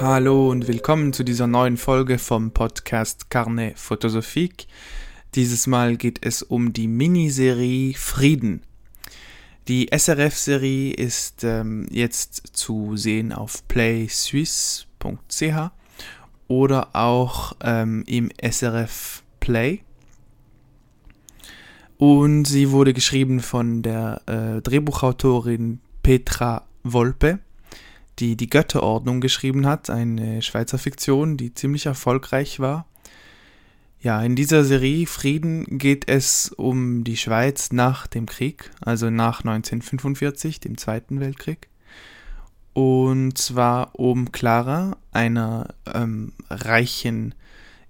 Hallo und willkommen zu dieser neuen Folge vom Podcast Carne Photosophique. Dieses Mal geht es um die Miniserie Frieden. Die SRF-Serie ist ähm, jetzt zu sehen auf playsuisse.ch oder auch ähm, im SRF Play. Und sie wurde geschrieben von der äh, Drehbuchautorin Petra Volpe, die die Götterordnung geschrieben hat, eine Schweizer Fiktion, die ziemlich erfolgreich war. Ja, in dieser Serie Frieden geht es um die Schweiz nach dem Krieg, also nach 1945, dem Zweiten Weltkrieg. Und zwar um Clara, einer ähm, reichen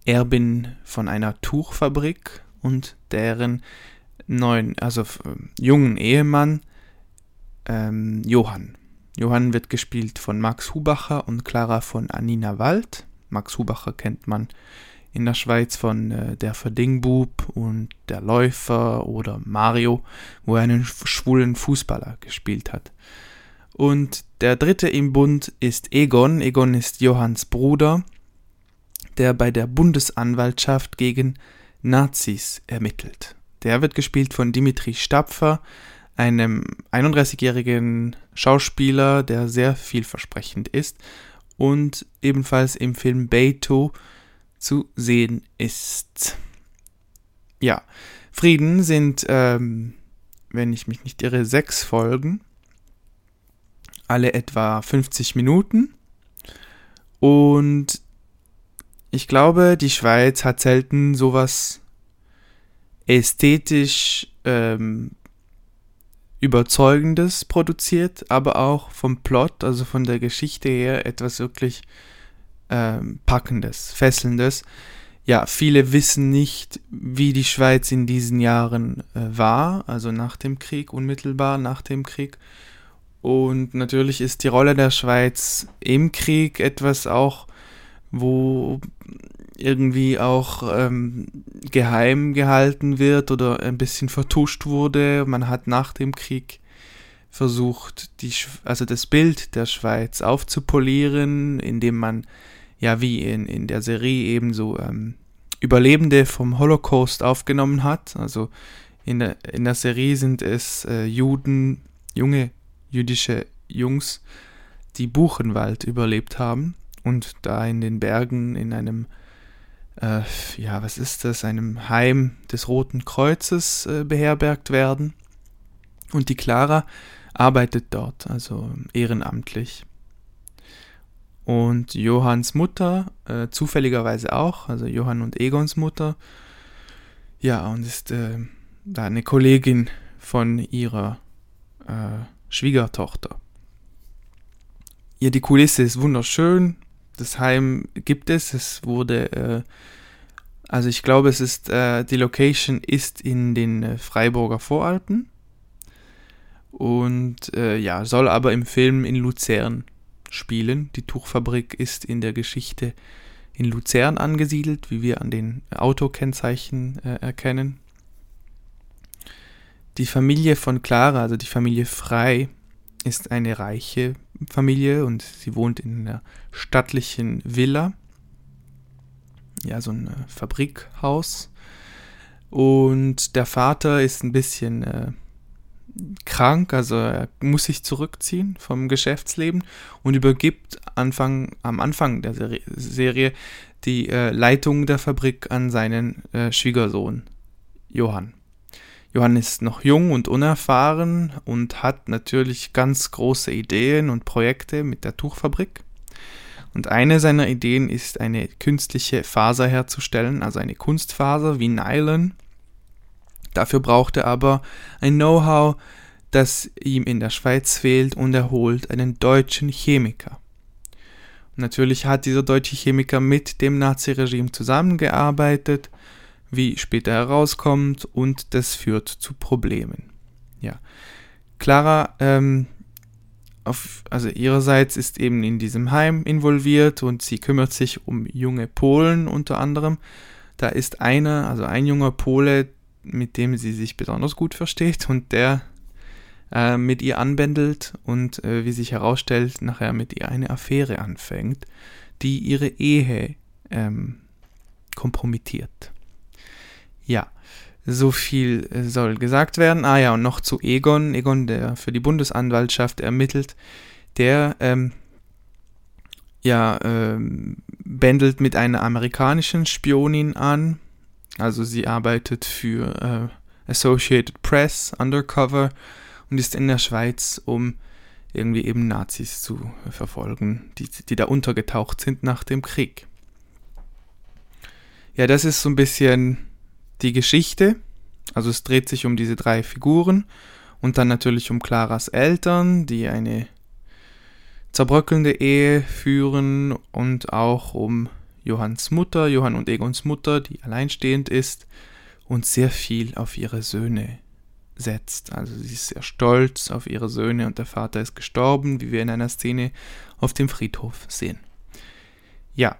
Erbin von einer Tuchfabrik und deren neuen, also jungen Ehemann ähm, Johann. Johann wird gespielt von Max Hubacher und Clara von Anina Wald. Max Hubacher kennt man in der Schweiz von äh, Der Verdingbub und Der Läufer oder Mario, wo er einen schwulen Fußballer gespielt hat. Und der dritte im Bund ist Egon. Egon ist Johanns Bruder, der bei der Bundesanwaltschaft gegen Nazis ermittelt. Der wird gespielt von Dimitri Stapfer, einem 31-jährigen Schauspieler, der sehr vielversprechend ist und ebenfalls im Film Beto zu sehen ist. Ja, Frieden sind, ähm, wenn ich mich nicht irre, sechs Folgen, alle etwa 50 Minuten. Und ich glaube, die Schweiz hat selten sowas ästhetisch ähm, Überzeugendes produziert, aber auch vom Plot, also von der Geschichte her, etwas wirklich ähm, Packendes, Fesselndes. Ja, viele wissen nicht, wie die Schweiz in diesen Jahren äh, war, also nach dem Krieg, unmittelbar nach dem Krieg. Und natürlich ist die Rolle der Schweiz im Krieg etwas auch, wo irgendwie auch ähm, geheim gehalten wird oder ein bisschen vertuscht wurde. Man hat nach dem Krieg versucht, die, also das Bild der Schweiz aufzupolieren, indem man ja wie in, in der Serie ebenso ähm, Überlebende vom Holocaust aufgenommen hat. Also in der, in der Serie sind es äh, Juden, junge jüdische Jungs, die Buchenwald überlebt haben und da in den Bergen in einem, äh, ja, was ist das, einem Heim des Roten Kreuzes äh, beherbergt werden. Und die Clara arbeitet dort, also ehrenamtlich. Und Johanns Mutter, äh, zufälligerweise auch, also Johann und Egons Mutter, ja, und ist äh, da eine Kollegin von ihrer äh, Schwiegertochter. Ja, die Kulisse ist wunderschön. Das Heim gibt es. Es wurde, äh, also ich glaube, es ist, äh, die Location ist in den äh, Freiburger Voralpen. Und äh, ja, soll aber im Film in Luzern spielen. Die Tuchfabrik ist in der Geschichte in Luzern angesiedelt, wie wir an den Autokennzeichen äh, erkennen. Die Familie von Clara, also die Familie Frei, ist eine reiche Familie und sie wohnt in einer stattlichen Villa. Ja, so ein äh, Fabrikhaus. Und der Vater ist ein bisschen äh, krank, also er muss sich zurückziehen vom Geschäftsleben und übergibt Anfang, am Anfang der Serie die äh, Leitung der Fabrik an seinen äh, Schwiegersohn Johann. Johann ist noch jung und unerfahren und hat natürlich ganz große Ideen und Projekte mit der Tuchfabrik. Und eine seiner Ideen ist, eine künstliche Faser herzustellen, also eine Kunstfaser wie Nylon, Dafür braucht er aber ein Know-how, das ihm in der Schweiz fehlt und er holt einen deutschen Chemiker. Und natürlich hat dieser deutsche Chemiker mit dem Naziregime zusammengearbeitet, wie später herauskommt, und das führt zu Problemen. Ja. Clara, ähm, auf, also ihrerseits ist eben in diesem Heim involviert und sie kümmert sich um junge Polen unter anderem. Da ist einer, also ein junger Pole, mit dem sie sich besonders gut versteht und der äh, mit ihr anbändelt und äh, wie sich herausstellt, nachher mit ihr eine Affäre anfängt, die ihre Ehe ähm, kompromittiert. Ja, so viel äh, soll gesagt werden. Ah ja, und noch zu Egon. Egon, der für die Bundesanwaltschaft ermittelt, der ähm, ja, ähm, bändelt mit einer amerikanischen Spionin an. Also sie arbeitet für äh, Associated Press, Undercover und ist in der Schweiz, um irgendwie eben Nazis zu verfolgen, die, die da untergetaucht sind nach dem Krieg. Ja, das ist so ein bisschen die Geschichte. Also es dreht sich um diese drei Figuren und dann natürlich um Claras Eltern, die eine zerbröckelnde Ehe führen und auch um Johanns Mutter, Johann und Egons Mutter, die alleinstehend ist und sehr viel auf ihre Söhne setzt. Also sie ist sehr stolz auf ihre Söhne und der Vater ist gestorben, wie wir in einer Szene auf dem Friedhof sehen. Ja.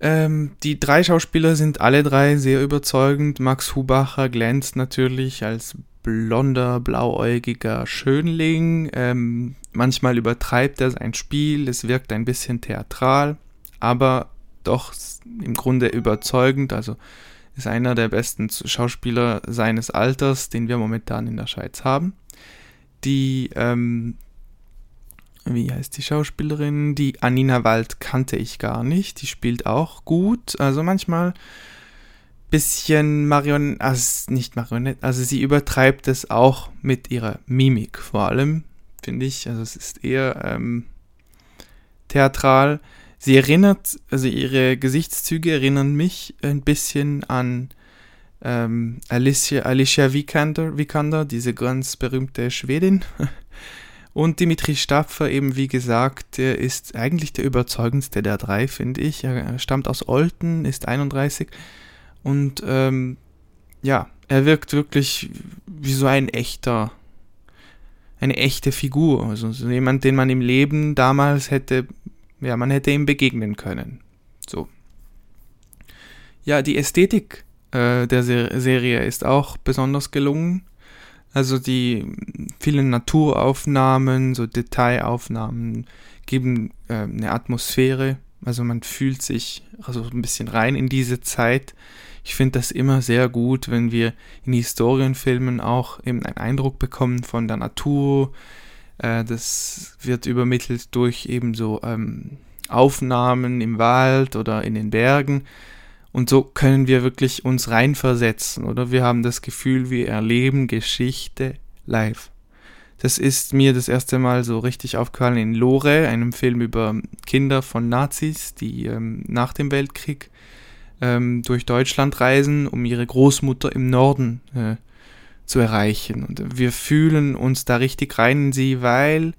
Ähm, die drei Schauspieler sind alle drei sehr überzeugend. Max Hubacher glänzt natürlich als blonder, blauäugiger Schönling. Ähm, manchmal übertreibt er sein Spiel, es wirkt ein bisschen theatral, aber doch im Grunde überzeugend. Also ist einer der besten Schauspieler seines Alters, den wir momentan in der Schweiz haben. Die, ähm, wie heißt die Schauspielerin? Die Anina Wald kannte ich gar nicht. Die spielt auch gut. Also manchmal bisschen Marionette, also nicht Marionette, also sie übertreibt es auch mit ihrer Mimik vor allem, finde ich. Also es ist eher ähm, theatral. Sie erinnert, also ihre Gesichtszüge erinnern mich ein bisschen an ähm, Alicia, Alicia Vikander, Vikander, diese ganz berühmte Schwedin. Und Dimitri Stapfer, eben wie gesagt, ist eigentlich der überzeugendste der drei, finde ich. Er stammt aus Olten, ist 31 und ähm, ja, er wirkt wirklich wie so ein echter, eine echte Figur. Also so jemand, den man im Leben damals hätte ja, man hätte ihm begegnen können. So. Ja, die Ästhetik äh, der Ser Serie ist auch besonders gelungen. Also die vielen Naturaufnahmen, so Detailaufnahmen geben äh, eine Atmosphäre. Also man fühlt sich also ein bisschen rein in diese Zeit. Ich finde das immer sehr gut, wenn wir in Historienfilmen auch eben einen Eindruck bekommen von der Natur, äh, das wird übermittelt durch eben so ähm, Aufnahmen im Wald oder in den Bergen. Und so können wir wirklich uns reinversetzen, oder? Wir haben das Gefühl, wir erleben Geschichte live. Das ist mir das erste Mal so richtig aufgefallen in Lore, einem Film über Kinder von Nazis, die ähm, nach dem Weltkrieg ähm, durch Deutschland reisen, um ihre Großmutter im Norden äh, zu erreichen. Und wir fühlen uns da richtig rein in sie, weil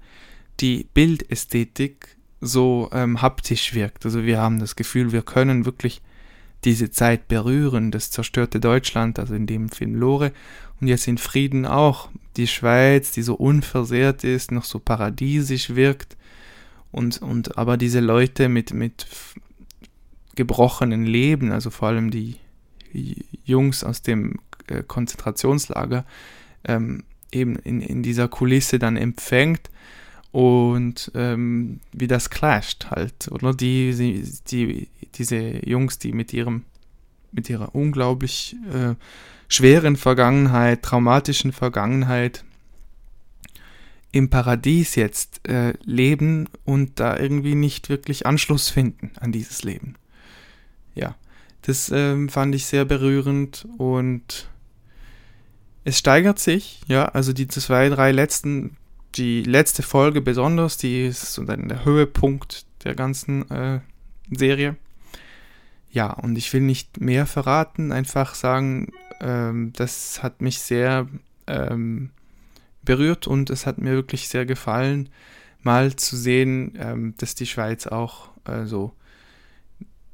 die Bildästhetik so ähm, haptisch wirkt. Also wir haben das Gefühl, wir können wirklich diese Zeit berühren, das zerstörte Deutschland, also in dem Film Lore, und jetzt in Frieden auch. Die Schweiz, die so unversehrt ist, noch so paradiesisch wirkt, und, und aber diese Leute mit, mit gebrochenen Leben, also vor allem die Jungs aus dem äh, Konzentrationslager ähm, eben in, in dieser Kulisse dann empfängt und ähm, wie das clasht halt, oder? Die, die, die, diese Jungs, die mit ihrem, mit ihrer unglaublich äh, schweren Vergangenheit, traumatischen Vergangenheit im Paradies jetzt äh, leben und da irgendwie nicht wirklich Anschluss finden an dieses Leben. Ja, das ähm, fand ich sehr berührend und es steigert sich, ja, also die zwei, drei letzten, die letzte Folge besonders, die ist so dann der Höhepunkt der ganzen äh, Serie. Ja, und ich will nicht mehr verraten, einfach sagen, ähm, das hat mich sehr ähm, berührt und es hat mir wirklich sehr gefallen, mal zu sehen, ähm, dass die Schweiz auch äh, so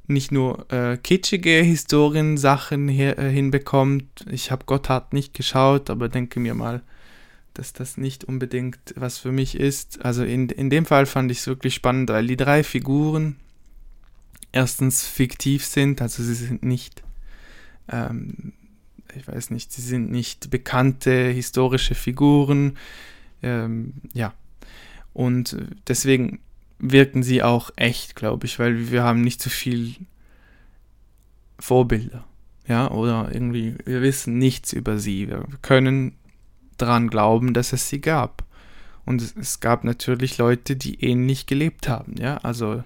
nicht nur äh, kitschige Historiensachen hier, äh, hinbekommt. Ich habe Gotthard nicht geschaut, aber denke mir mal, dass das nicht unbedingt was für mich ist. Also in, in dem Fall fand ich es wirklich spannend, weil die drei Figuren erstens fiktiv sind, also sie sind nicht ähm, ich weiß nicht, sie sind nicht bekannte historische Figuren. Ähm, ja. Und deswegen wirken sie auch echt, glaube ich, weil wir haben nicht so viel Vorbilder. Ja, oder irgendwie, wir wissen nichts über sie. Wir können daran glauben, dass es sie gab. Und es, es gab natürlich Leute, die ähnlich gelebt haben, ja, also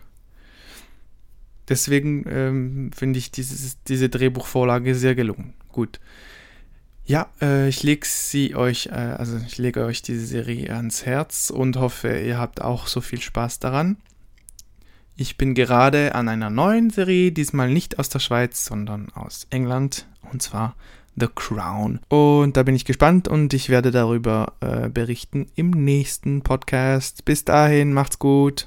deswegen ähm, finde ich dieses, diese Drehbuchvorlage sehr gelungen. Gut. Ja, äh, ich lege sie euch, äh, also ich lege euch diese Serie ans Herz und hoffe, ihr habt auch so viel Spaß daran. Ich bin gerade an einer neuen Serie, diesmal nicht aus der Schweiz, sondern aus England, und zwar The Crown. Und da bin ich gespannt und ich werde darüber äh, berichten im nächsten Podcast. Bis dahin, macht's gut.